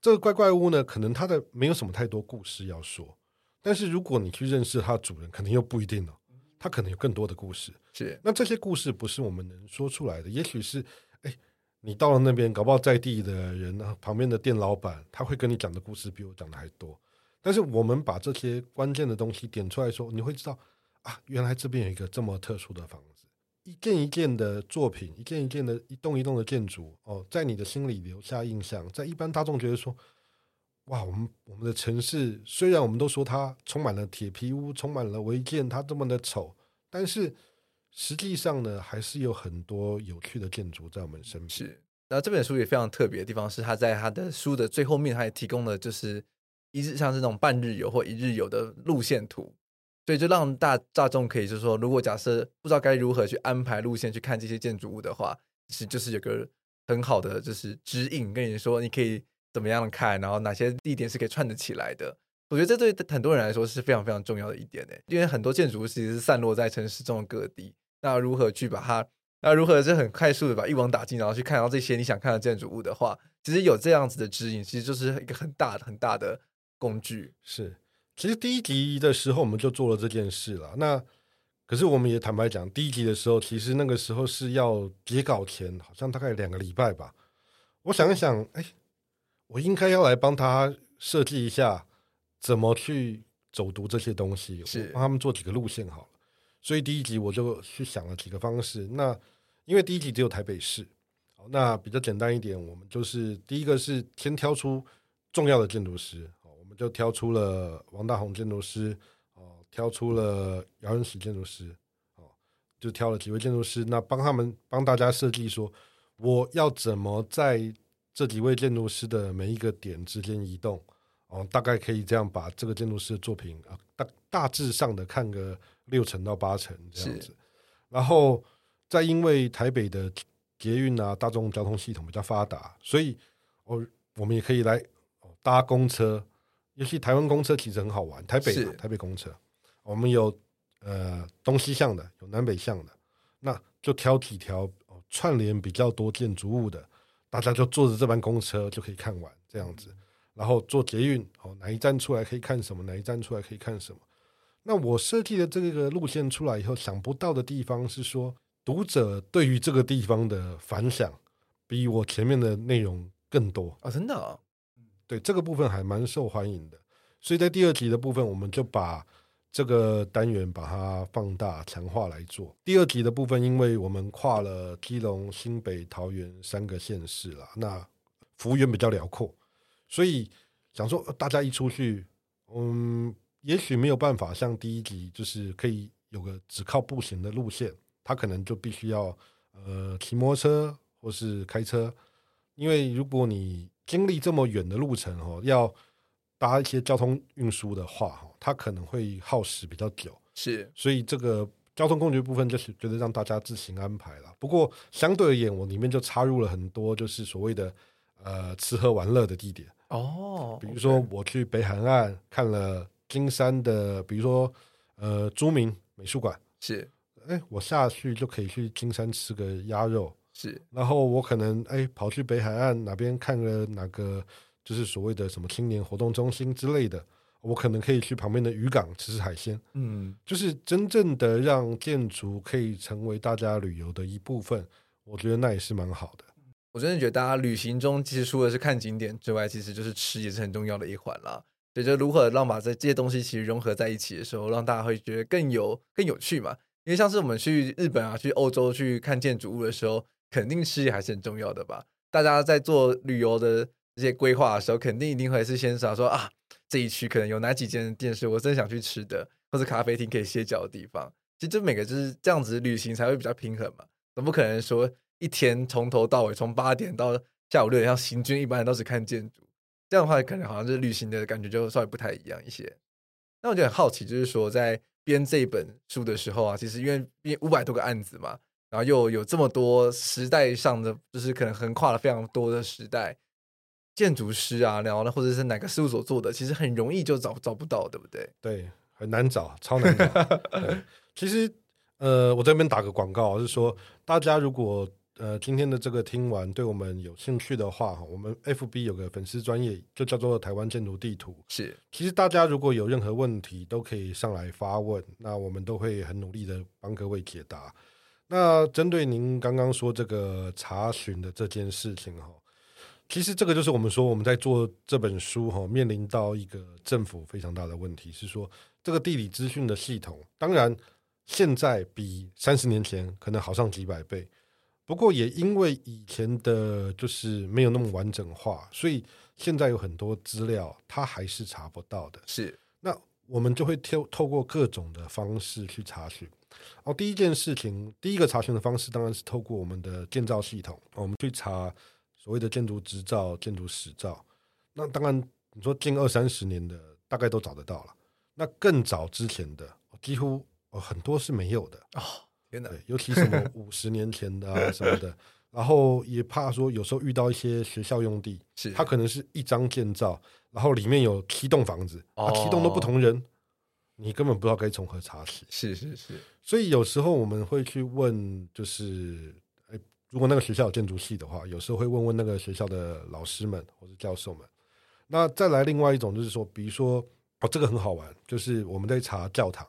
这个怪怪屋呢，可能它的没有什么太多故事要说，但是如果你去认识它的主人，可能又不一定了，它可能有更多的故事。是，那这些故事不是我们能说出来的，也许是，哎，你到了那边，搞不好在地的人呢，旁边的店老板，他会跟你讲的故事比我讲的还多。但是我们把这些关键的东西点出来说，你会知道啊，原来这边有一个这么特殊的房子，一件一件的作品，一件一件的一栋一栋的建筑哦，在你的心里留下印象。在一般大众觉得说，哇，我们我们的城市虽然我们都说它充满了铁皮屋，充满了违建，它这么的丑，但是实际上呢，还是有很多有趣的建筑在我们身边。是，然后这本书也非常特别的地方是，它在它的书的最后面，它也提供了就是。一日像是那种半日游或一日游的路线图，所以就让大大众可以就是说，如果假设不知道该如何去安排路线去看这些建筑物的话，其实就是有个很好的就是指引，跟你说你可以怎么样看，然后哪些地点是可以串得起来的。我觉得这对很多人来说是非常非常重要的一点诶，因为很多建筑物其实是散落在城市中的各地，那如何去把它，那如何是很快速的把一网打尽，然后去看到这些你想看的建筑物的话，其实有这样子的指引，其实就是一个很大的很大的。工具是，其实第一集的时候我们就做了这件事了。那可是我们也坦白讲，第一集的时候，其实那个时候是要截稿前，好像大概两个礼拜吧。我想一想，哎，我应该要来帮他设计一下怎么去走读这些东西，是帮他们做几个路线好了。所以第一集我就去想了几个方式。那因为第一集只有台北市，好，那比较简单一点，我们就是第一个是先挑出重要的建筑师。就挑出了王大宏建筑师，哦，挑出了姚恩史建筑师，哦，就挑了几位建筑师，那帮他们帮大家设计说，我要怎么在这几位建筑师的每一个点之间移动，哦，大概可以这样把这个建筑师的作品啊，大大致上的看个六成到八成这样子，然后再因为台北的捷运啊，大众交通系统比较发达，所以哦我们也可以来搭公车。尤其台湾公车其实很好玩，台北台北公车，我们有呃东西向的，有南北向的，那就挑几条串联比较多建筑物的，大家就坐着这班公车就可以看完这样子，然后坐捷运哦，哪一站出来可以看什么，哪一站出来可以看什么。那我设计的这个路线出来以后，想不到的地方是说，读者对于这个地方的反响比我前面的内容更多。啊，真的啊。对，这个部分还蛮受欢迎的，所以在第二集的部分，我们就把这个单元把它放大强化来做。第二集的部分，因为我们跨了基隆、新北、桃园三个县市了，那幅员比较辽阔，所以想说大家一出去，嗯，也许没有办法像第一集，就是可以有个只靠步行的路线，他可能就必须要呃骑摩托车或是开车，因为如果你经历这么远的路程哦，要搭一些交通运输的话，哈，它可能会耗时比较久。是，所以这个交通工具部分就是觉得让大家自行安排了。不过相对而言，我里面就插入了很多就是所谓的呃吃喝玩乐的地点哦，比如说我去北海岸看了金山的，比如说呃朱明美术馆，是，哎，我下去就可以去金山吃个鸭肉。是，然后我可能哎跑去北海岸哪边看了哪个，就是所谓的什么青年活动中心之类的，我可能可以去旁边的渔港吃吃海鲜。嗯，就是真正的让建筑可以成为大家旅游的一部分，我觉得那也是蛮好的。我真的觉得大家旅行中其实除了是看景点之外，其实就是吃也是很重要的一环啦。所以就如何让把这这些东西其实融合在一起的时候，让大家会觉得更有更有趣嘛。因为像是我们去日本啊、去欧洲去看建筑物的时候，肯定吃还是很重要的吧。大家在做旅游的这些规划的时候，肯定一定会是先想说啊，这一区可能有哪几间店是我真想去吃的，或者咖啡厅可以歇脚的地方。其实每个就是这样子旅行才会比较平衡嘛。总不可能说一天从头到尾，从八点到下午六点，像行军一般都是看建筑。这样的话，可能好像就是旅行的感觉就稍微不太一样一些。那我就很好奇，就是说在编这本书的时候啊，其实因为编五百多个案子嘛，然后又有这么多时代上的，就是可能横跨了非常多的时代，建筑师啊，然后呢，或者是哪个事务所做的，其实很容易就找找不到，对不对？对，很难找，超难找。其实，呃，我这边打个广告，是说大家如果。呃，今天的这个听完，对我们有兴趣的话，哈，我们 FB 有个粉丝专业，就叫做台湾建筑地图。是，其实大家如果有任何问题，都可以上来发问，那我们都会很努力的帮各位解答。那针对您刚刚说这个查询的这件事情，哈，其实这个就是我们说我们在做这本书，哈，面临到一个政府非常大的问题，是说这个地理资讯的系统，当然现在比三十年前可能好上几百倍。不过也因为以前的就是没有那么完整化，所以现在有很多资料它还是查不到的。是，那我们就会透透过各种的方式去查询。哦，第一件事情，第一个查询的方式当然是透过我们的建造系统，我们去查所谓的建筑执照、建筑史照。那当然，你说近二三十年的大概都找得到了，那更早之前的几乎哦很多是没有的哦。对，尤其什么 五十年前的啊什么的，然后也怕说有时候遇到一些学校用地，是它可能是一张建造，然后里面有七栋房子，哦、啊，七栋都不同人，你根本不知道该从何查起。是是是，所以有时候我们会去问，就是哎，如果那个学校有建筑系的话，有时候会问问那个学校的老师们或者教授们。那再来另外一种就是说，比如说哦，这个很好玩，就是我们在查教堂。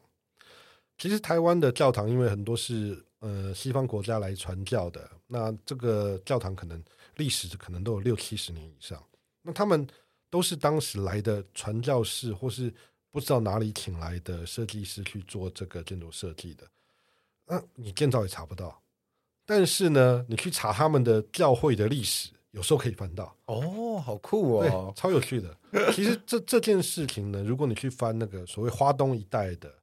其实台湾的教堂，因为很多是呃西方国家来传教的，那这个教堂可能历史可能都有六七十年以上。那他们都是当时来的传教士，或是不知道哪里请来的设计师去做这个建筑设计的。那你建造也查不到，但是呢，你去查他们的教会的历史，有时候可以翻到。哦，好酷哦，超有趣的。其实这这件事情呢，如果你去翻那个所谓花东一带的。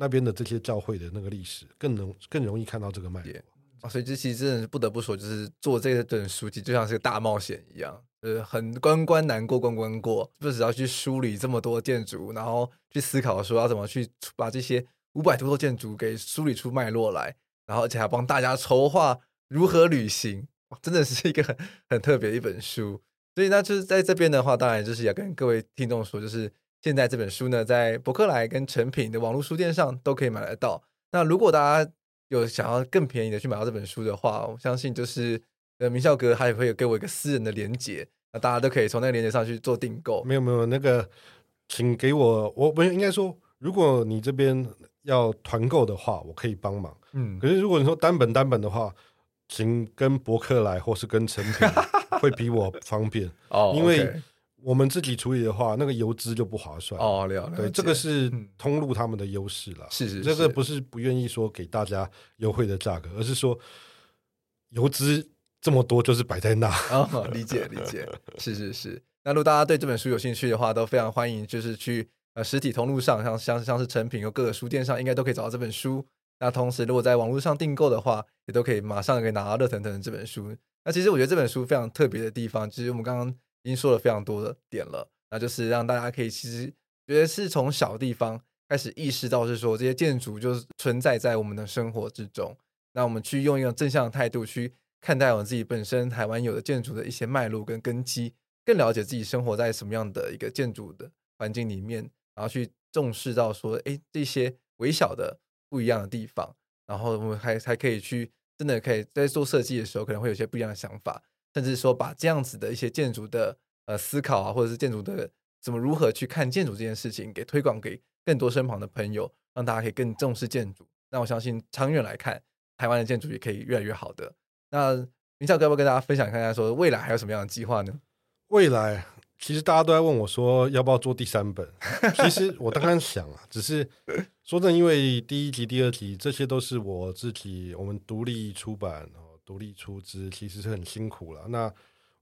那边的这些教会的那个历史，更能更容易看到这个脉络啊，所以这其实真的是不得不说，就是做这个本书籍就像是个大冒险一样，呃，很关关难过关关过，不只要去梳理这么多建筑，然后去思考说要怎么去把这些五百多座建筑给梳理出脉络来，然后而且还帮大家筹划如何旅行，真的是一个很很特别的一本书。所以那就是在这边的话，当然就是要跟各位听众说，就是。现在这本书呢，在博客来跟诚品的网络书店上都可以买得到。那如果大家有想要更便宜的去买到这本书的话，我相信就是呃，明孝哥他也会有给我一个私人的连接，那大家都可以从那个连接上去做订购。没有没有，那个请给我，我不应该说，如果你这边要团购的话，我可以帮忙。嗯，可是如果你说单本单本的话，请跟博客来或是跟成品 会比我方便哦，因为。我们自己处理的话，那个邮资就不划算哦。了解，对，这个是通路他们的优势了。是是是，这个不是不愿意说给大家优惠的价格，而是说邮资这么多，就是摆在那。哦，理解理解，是是是。那如果大家对这本书有兴趣的话，都非常欢迎，就是去呃实体通路上，像像像是成品和各个书店上，应该都可以找到这本书。那同时，如果在网络上订购的话，也都可以马上可以拿到热腾腾的这本书。那其实我觉得这本书非常特别的地方，就是我们刚刚。已经说了非常多的点了，那就是让大家可以其实觉得是从小地方开始意识到，是说这些建筑就是存在在我们的生活之中。那我们去用一个正向的态度去看待我们自己本身台湾有的建筑的一些脉络跟根基，更了解自己生活在什么样的一个建筑的环境里面，然后去重视到说，哎，这些微小的不一样的地方，然后我们还还可以去真的可以在做设计的时候，可能会有些不一样的想法。甚至说，把这样子的一些建筑的呃思考啊，或者是建筑的怎么如何去看建筑这件事情，给推广给更多身旁的朋友，让大家可以更重视建筑。那我相信长远来看，台湾的建筑也可以越来越好的。那明孝哥要不要跟大家分享看看，说未来还有什么样的计划呢？未来其实大家都在问我说要不要做第三本，其实我当然想啊，只是说真的，因为第一集、第二集这些都是我自己我们独立出版哦，独立出资，其实是很辛苦了。那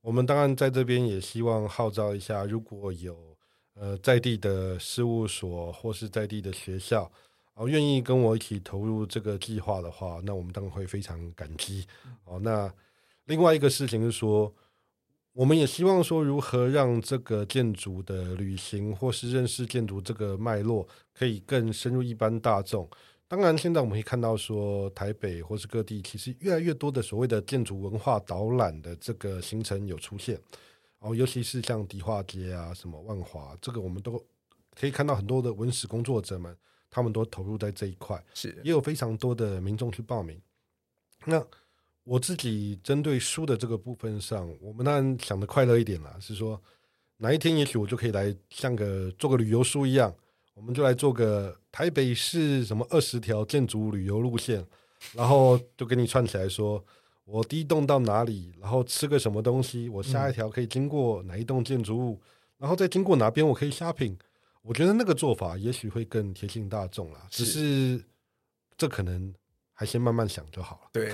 我们当然在这边也希望号召一下，如果有呃在地的事务所或是在地的学校。哦，愿意跟我一起投入这个计划的话，那我们当然会非常感激。哦，那另外一个事情是说，我们也希望说，如何让这个建筑的旅行或是认识建筑这个脉络，可以更深入一般大众。当然，现在我们可以看到说，台北或是各地，其实越来越多的所谓的建筑文化导览的这个行程有出现。哦，尤其是像迪化街啊，什么万华，这个我们都可以看到很多的文史工作者们。他们都投入在这一块，是也有非常多的民众去报名。那我自己针对书的这个部分上，我们当然想的快乐一点啦，是说哪一天也许我就可以来像个做个旅游书一样，我们就来做个台北市什么二十条建筑旅游路线，然后就给你串起来说，我第一栋到哪里，然后吃个什么东西，我下一条可以经过哪一栋建筑物，嗯、然后再经过哪边我可以 shopping。我觉得那个做法也许会更贴近大众啦，只是这可能还先慢慢想就好了。对，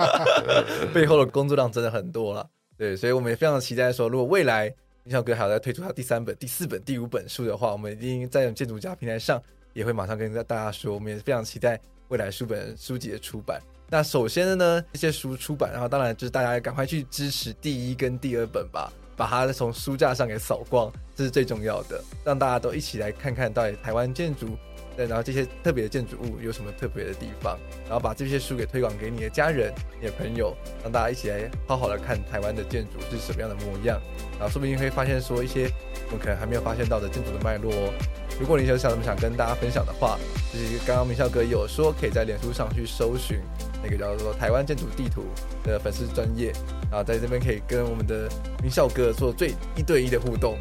背后的工作量真的很多了。对，所以我们也非常期待说，如果未来林小哥还要再推出他第三本、第四本、第五本书的话，我们一定在建筑家平台上也会马上跟大家说，我们也非常期待未来书本书籍的出版。那首先呢，这些书出版，然后当然就是大家赶快去支持第一跟第二本吧。把它从书架上给扫光，这是最重要的。让大家都一起来看看到底台湾建筑，对，然后这些特别的建筑物有什么特别的地方，然后把这些书给推广给你的家人、你的朋友，让大家一起来好好的看台湾的建筑是什么样的模样，然后说不定会发现说一些我们可能还没有发现到的建筑的脉络哦。如果你有想什么想跟大家分享的话，就是刚刚明孝哥有说可以在脸书上去搜寻那个叫做台湾建筑地图的粉丝专业，然后在这边可以跟我们的明孝哥做最一对一的互动。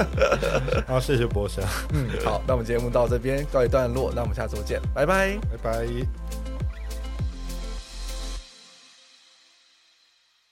好，谢谢博士。嗯，好，那我们节目到这边告一段落，那我们下周见，拜拜，拜拜。